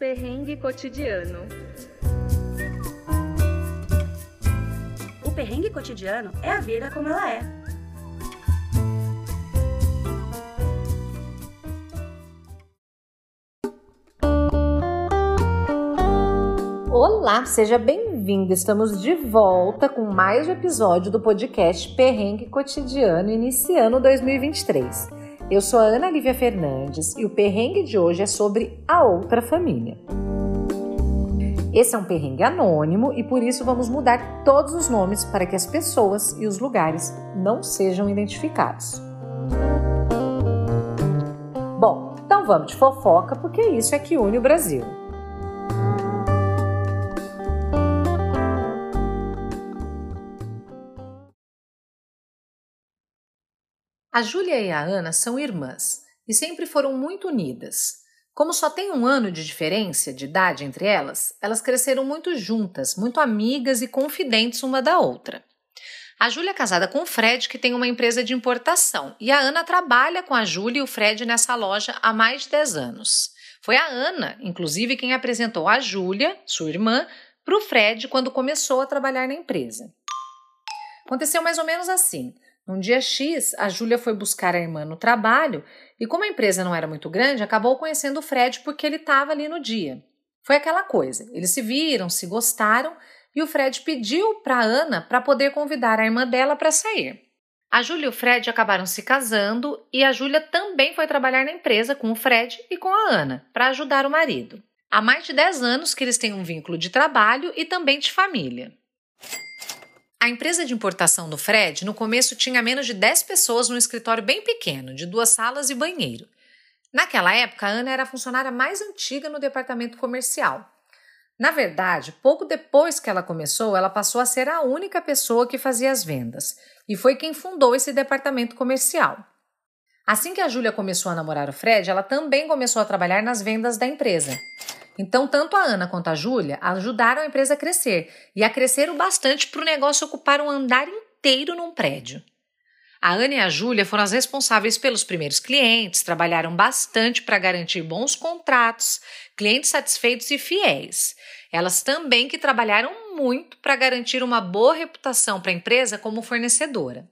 Perrengue cotidiano. O perrengue cotidiano é a vida como ela é. Olá, seja bem-vindo. Estamos de volta com mais um episódio do podcast Perrengue Cotidiano, iniciando 2023. Eu sou a Ana Lívia Fernandes e o perrengue de hoje é sobre a outra família. Esse é um perrengue anônimo e por isso vamos mudar todos os nomes para que as pessoas e os lugares não sejam identificados. Bom, então vamos de fofoca porque isso é que une o Brasil. A Júlia e a Ana são irmãs e sempre foram muito unidas. Como só tem um ano de diferença de idade entre elas, elas cresceram muito juntas, muito amigas e confidentes uma da outra. A Júlia é casada com o Fred, que tem uma empresa de importação, e a Ana trabalha com a Júlia e o Fred nessa loja há mais de 10 anos. Foi a Ana, inclusive, quem apresentou a Júlia, sua irmã, para o Fred quando começou a trabalhar na empresa. Aconteceu mais ou menos assim. Num dia X, a Júlia foi buscar a irmã no trabalho e, como a empresa não era muito grande, acabou conhecendo o Fred porque ele estava ali no dia. Foi aquela coisa: eles se viram, se gostaram e o Fred pediu para Ana para poder convidar a irmã dela para sair. A Júlia e o Fred acabaram se casando e a Júlia também foi trabalhar na empresa com o Fred e com a Ana para ajudar o marido. Há mais de 10 anos que eles têm um vínculo de trabalho e também de família. A empresa de importação do Fred, no começo, tinha menos de 10 pessoas num escritório bem pequeno, de duas salas e banheiro. Naquela época, a Ana era a funcionária mais antiga no departamento comercial. Na verdade, pouco depois que ela começou, ela passou a ser a única pessoa que fazia as vendas e foi quem fundou esse departamento comercial. Assim que a Júlia começou a namorar o Fred, ela também começou a trabalhar nas vendas da empresa. Então, tanto a Ana quanto a Júlia ajudaram a empresa a crescer e a crescer o bastante para o negócio ocupar um andar inteiro num prédio. A Ana e a Júlia foram as responsáveis pelos primeiros clientes, trabalharam bastante para garantir bons contratos, clientes satisfeitos e fiéis. Elas também que trabalharam muito para garantir uma boa reputação para a empresa como fornecedora.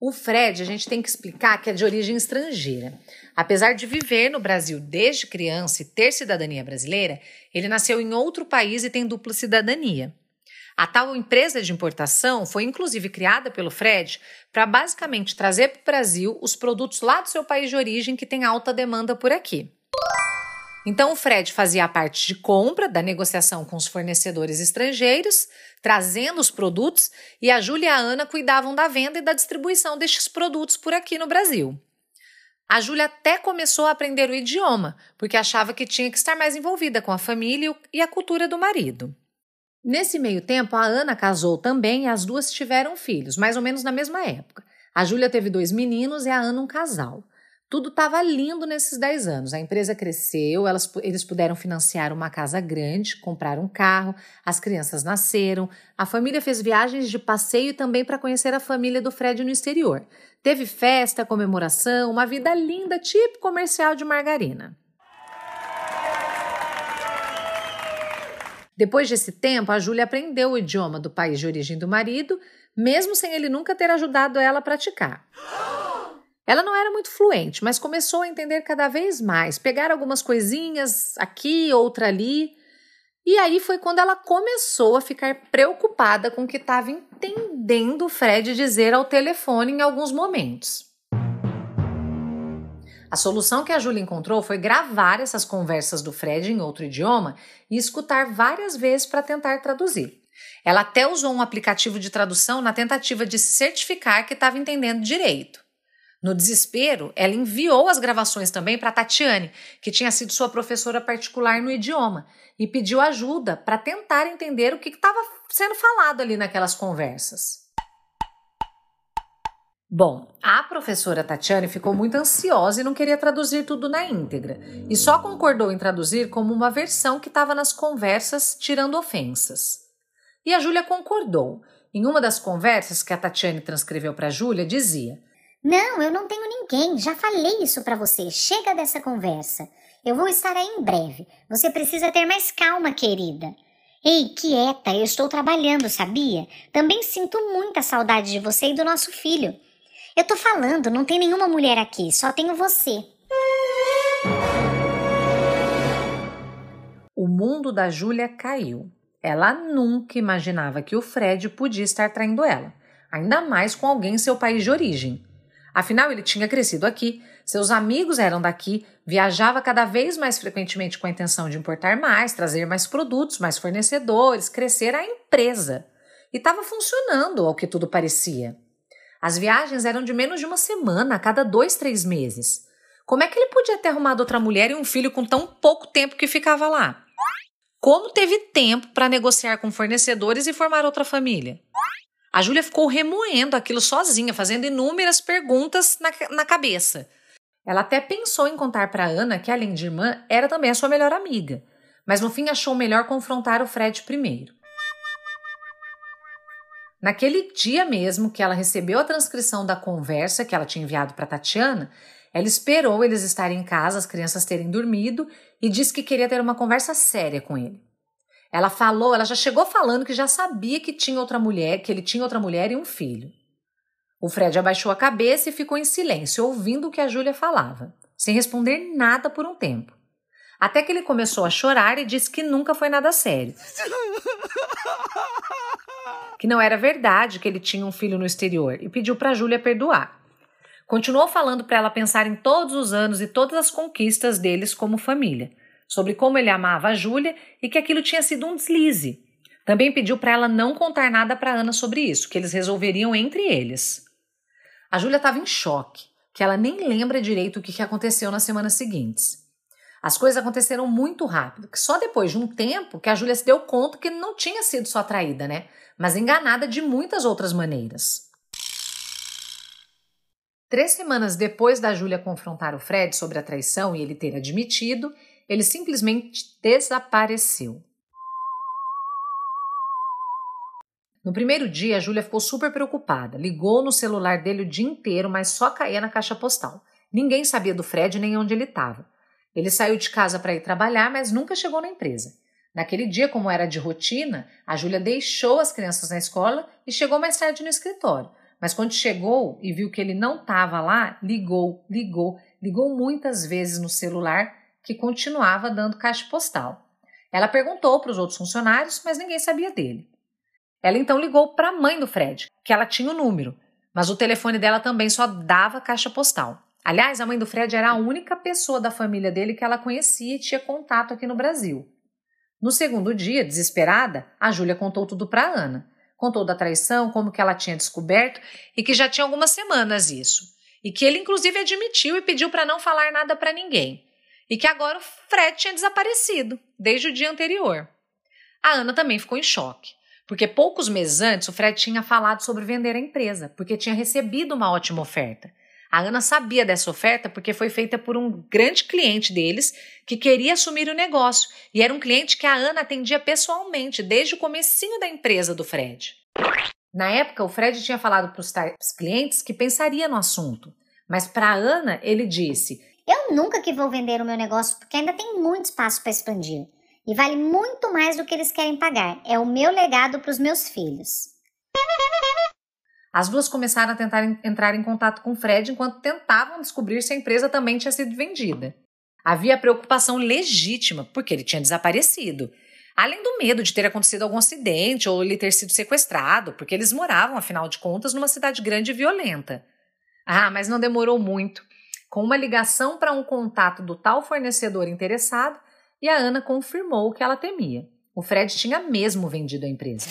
O Fred, a gente tem que explicar que é de origem estrangeira. Apesar de viver no Brasil desde criança e ter cidadania brasileira, ele nasceu em outro país e tem dupla cidadania. A tal empresa de importação foi inclusive criada pelo Fred para basicamente trazer para o Brasil os produtos lá do seu país de origem que tem alta demanda por aqui. Então o Fred fazia a parte de compra da negociação com os fornecedores estrangeiros, trazendo os produtos, e a Júlia e a Ana cuidavam da venda e da distribuição destes produtos por aqui no Brasil. A Júlia até começou a aprender o idioma, porque achava que tinha que estar mais envolvida com a família e a cultura do marido. Nesse meio tempo, a Ana casou também e as duas tiveram filhos, mais ou menos na mesma época. A Júlia teve dois meninos e a Ana um casal. Tudo estava lindo nesses 10 anos. A empresa cresceu, elas, eles puderam financiar uma casa grande, comprar um carro, as crianças nasceram, a família fez viagens de passeio também para conhecer a família do Fred no exterior. Teve festa, comemoração, uma vida linda, tipo comercial de margarina. Depois desse tempo, a Júlia aprendeu o idioma do país de origem do marido, mesmo sem ele nunca ter ajudado ela a praticar. Ela não era muito fluente, mas começou a entender cada vez mais, pegar algumas coisinhas aqui, outra ali. E aí foi quando ela começou a ficar preocupada com o que estava entendendo o Fred dizer ao telefone em alguns momentos. A solução que a Júlia encontrou foi gravar essas conversas do Fred em outro idioma e escutar várias vezes para tentar traduzir. Ela até usou um aplicativo de tradução na tentativa de se certificar que estava entendendo direito. No desespero, ela enviou as gravações também para Tatiane, que tinha sido sua professora particular no idioma, e pediu ajuda para tentar entender o que estava sendo falado ali naquelas conversas. Bom, a professora Tatiane ficou muito ansiosa e não queria traduzir tudo na íntegra, e só concordou em traduzir como uma versão que estava nas conversas, tirando ofensas. E a Júlia concordou. Em uma das conversas que a Tatiane transcreveu para a Júlia, dizia: não, eu não tenho ninguém. Já falei isso para você. Chega dessa conversa. Eu vou estar aí em breve. Você precisa ter mais calma, querida. Ei, quieta, eu estou trabalhando, sabia? Também sinto muita saudade de você e do nosso filho. Eu tô falando, não tem nenhuma mulher aqui, só tenho você. O mundo da Júlia caiu. Ela nunca imaginava que o Fred podia estar traindo ela, ainda mais com alguém em seu país de origem. Afinal, ele tinha crescido aqui, seus amigos eram daqui, viajava cada vez mais frequentemente com a intenção de importar mais, trazer mais produtos, mais fornecedores, crescer a empresa. E estava funcionando, ao que tudo parecia. As viagens eram de menos de uma semana, a cada dois, três meses. Como é que ele podia ter arrumado outra mulher e um filho com tão pouco tempo que ficava lá? Como teve tempo para negociar com fornecedores e formar outra família? A Júlia ficou remoendo aquilo sozinha, fazendo inúmeras perguntas na, na cabeça. Ela até pensou em contar para Ana que, além de irmã, era também a sua melhor amiga, mas no fim achou melhor confrontar o Fred primeiro. Naquele dia mesmo que ela recebeu a transcrição da conversa que ela tinha enviado para Tatiana, ela esperou eles estarem em casa, as crianças terem dormido, e disse que queria ter uma conversa séria com ele. Ela falou, ela já chegou falando que já sabia que tinha outra mulher, que ele tinha outra mulher e um filho. O Fred abaixou a cabeça e ficou em silêncio, ouvindo o que a Júlia falava, sem responder nada por um tempo. Até que ele começou a chorar e disse que nunca foi nada sério. Que não era verdade que ele tinha um filho no exterior e pediu para Júlia perdoar. Continuou falando para ela pensar em todos os anos e todas as conquistas deles como família sobre como ele amava a Júlia e que aquilo tinha sido um deslize. Também pediu para ela não contar nada para Ana sobre isso, que eles resolveriam entre eles. A Júlia estava em choque, que ela nem lembra direito o que aconteceu nas semanas seguintes. As coisas aconteceram muito rápido, que só depois de um tempo que a Júlia se deu conta que não tinha sido só traída, né? Mas enganada de muitas outras maneiras. Três semanas depois da Júlia confrontar o Fred sobre a traição e ele ter admitido, ele simplesmente desapareceu. No primeiro dia, a Júlia ficou super preocupada. Ligou no celular dele o dia inteiro, mas só caía na caixa postal. Ninguém sabia do Fred nem onde ele estava. Ele saiu de casa para ir trabalhar, mas nunca chegou na empresa. Naquele dia, como era de rotina, a Júlia deixou as crianças na escola e chegou mais tarde no escritório. Mas quando chegou e viu que ele não estava lá, ligou, ligou, ligou muitas vezes no celular que continuava dando caixa postal. Ela perguntou para os outros funcionários, mas ninguém sabia dele. Ela então ligou para a mãe do Fred, que ela tinha o número, mas o telefone dela também só dava caixa postal. Aliás, a mãe do Fred era a única pessoa da família dele que ela conhecia e tinha contato aqui no Brasil. No segundo dia, desesperada, a Júlia contou tudo para Ana. Contou da traição, como que ela tinha descoberto e que já tinha algumas semanas isso. E que ele inclusive admitiu e pediu para não falar nada para ninguém e que agora o Fred tinha desaparecido desde o dia anterior. A Ana também ficou em choque, porque poucos meses antes o Fred tinha falado sobre vender a empresa, porque tinha recebido uma ótima oferta. A Ana sabia dessa oferta porque foi feita por um grande cliente deles que queria assumir o negócio, e era um cliente que a Ana atendia pessoalmente desde o comecinho da empresa do Fred. Na época, o Fred tinha falado para os clientes que pensaria no assunto, mas para a Ana ele disse eu nunca que vou vender o meu negócio porque ainda tem muito espaço para expandir. E vale muito mais do que eles querem pagar. É o meu legado para os meus filhos. As duas começaram a tentar entrar em contato com Fred enquanto tentavam descobrir se a empresa também tinha sido vendida. Havia preocupação legítima, porque ele tinha desaparecido. Além do medo de ter acontecido algum acidente ou ele ter sido sequestrado, porque eles moravam, afinal de contas, numa cidade grande e violenta. Ah, mas não demorou muito com uma ligação para um contato do tal fornecedor interessado e a Ana confirmou o que ela temia. O Fred tinha mesmo vendido a empresa.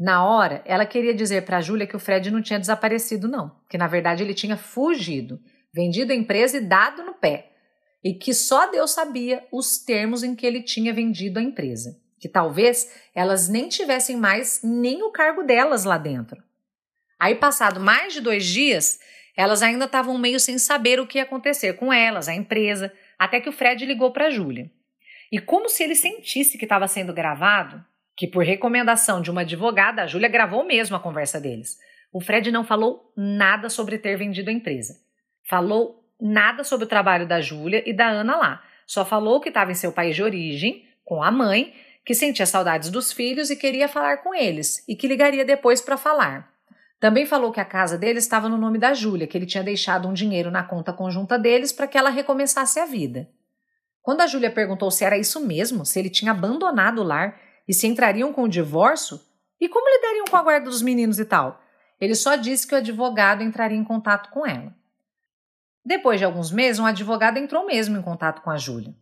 Na hora, ela queria dizer para a Júlia que o Fred não tinha desaparecido, não, que na verdade ele tinha fugido, vendido a empresa e dado no pé, e que só Deus sabia os termos em que ele tinha vendido a empresa, que talvez elas nem tivessem mais nem o cargo delas lá dentro. Aí, passado mais de dois dias, elas ainda estavam meio sem saber o que ia acontecer com elas, a empresa, até que o Fred ligou para a Júlia. E como se ele sentisse que estava sendo gravado, que por recomendação de uma advogada, a Júlia gravou mesmo a conversa deles. O Fred não falou nada sobre ter vendido a empresa. Falou nada sobre o trabalho da Júlia e da Ana lá. só falou que estava em seu país de origem, com a mãe, que sentia saudades dos filhos e queria falar com eles, e que ligaria depois para falar. Também falou que a casa dele estava no nome da Júlia, que ele tinha deixado um dinheiro na conta conjunta deles para que ela recomeçasse a vida. Quando a Júlia perguntou se era isso mesmo, se ele tinha abandonado o lar e se entrariam com o divórcio, e como lidariam com a guarda dos meninos e tal, ele só disse que o advogado entraria em contato com ela. Depois de alguns meses, um advogado entrou mesmo em contato com a Júlia.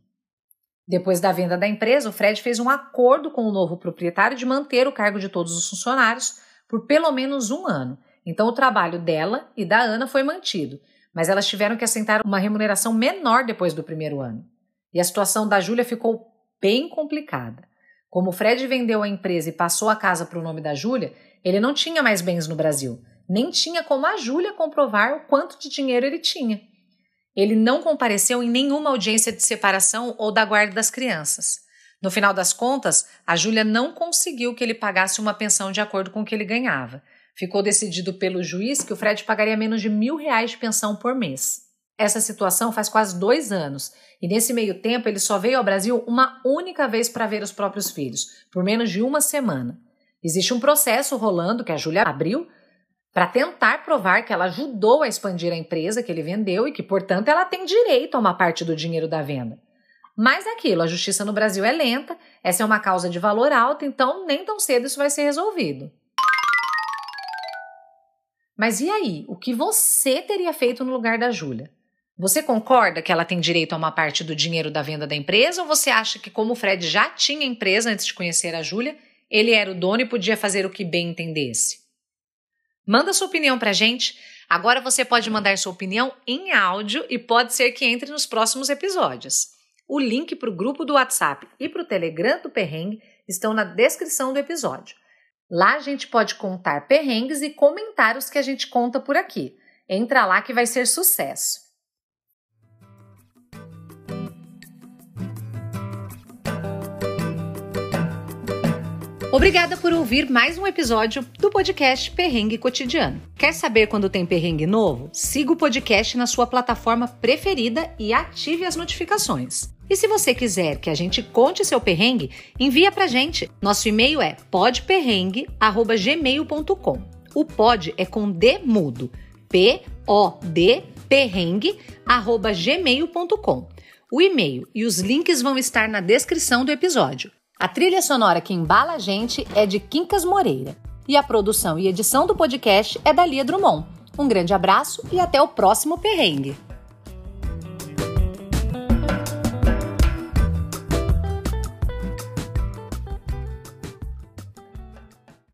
Depois da venda da empresa, o Fred fez um acordo com o novo proprietário de manter o cargo de todos os funcionários por pelo menos um ano. Então, o trabalho dela e da Ana foi mantido, mas elas tiveram que assentar uma remuneração menor depois do primeiro ano. E a situação da Júlia ficou bem complicada. Como o Fred vendeu a empresa e passou a casa para o nome da Júlia, ele não tinha mais bens no Brasil, nem tinha como a Júlia comprovar o quanto de dinheiro ele tinha. Ele não compareceu em nenhuma audiência de separação ou da guarda das crianças. No final das contas, a Júlia não conseguiu que ele pagasse uma pensão de acordo com o que ele ganhava. Ficou decidido pelo juiz que o Fred pagaria menos de mil reais de pensão por mês. Essa situação faz quase dois anos, e nesse meio tempo ele só veio ao Brasil uma única vez para ver os próprios filhos, por menos de uma semana. Existe um processo rolando que a Júlia abriu para tentar provar que ela ajudou a expandir a empresa que ele vendeu e que, portanto, ela tem direito a uma parte do dinheiro da venda. Mas é aquilo, a justiça no Brasil é lenta, essa é uma causa de valor alto, então nem tão cedo isso vai ser resolvido. Mas e aí? O que você teria feito no lugar da Júlia? Você concorda que ela tem direito a uma parte do dinheiro da venda da empresa ou você acha que, como o Fred já tinha empresa antes de conhecer a Júlia, ele era o dono e podia fazer o que bem entendesse? Manda sua opinião pra gente. Agora você pode mandar sua opinião em áudio e pode ser que entre nos próximos episódios. O link para o grupo do WhatsApp e para o Telegram do Perrengue estão na descrição do episódio. Lá a gente pode contar perrengues e comentários que a gente conta por aqui. Entra lá que vai ser sucesso. Obrigada por ouvir mais um episódio do podcast Perrengue Cotidiano. Quer saber quando tem perrengue novo? Siga o podcast na sua plataforma preferida e ative as notificações. E se você quiser que a gente conte seu perrengue, envia pra gente. Nosso e-mail é podperrengue@gmail.com. O pod é com D mudo. P O D perrengue@gmail.com. O e-mail e os links vão estar na descrição do episódio. A trilha sonora que embala a gente é de Quincas Moreira. E a produção e edição do podcast é da Lia Drummond. Um grande abraço e até o próximo perrengue.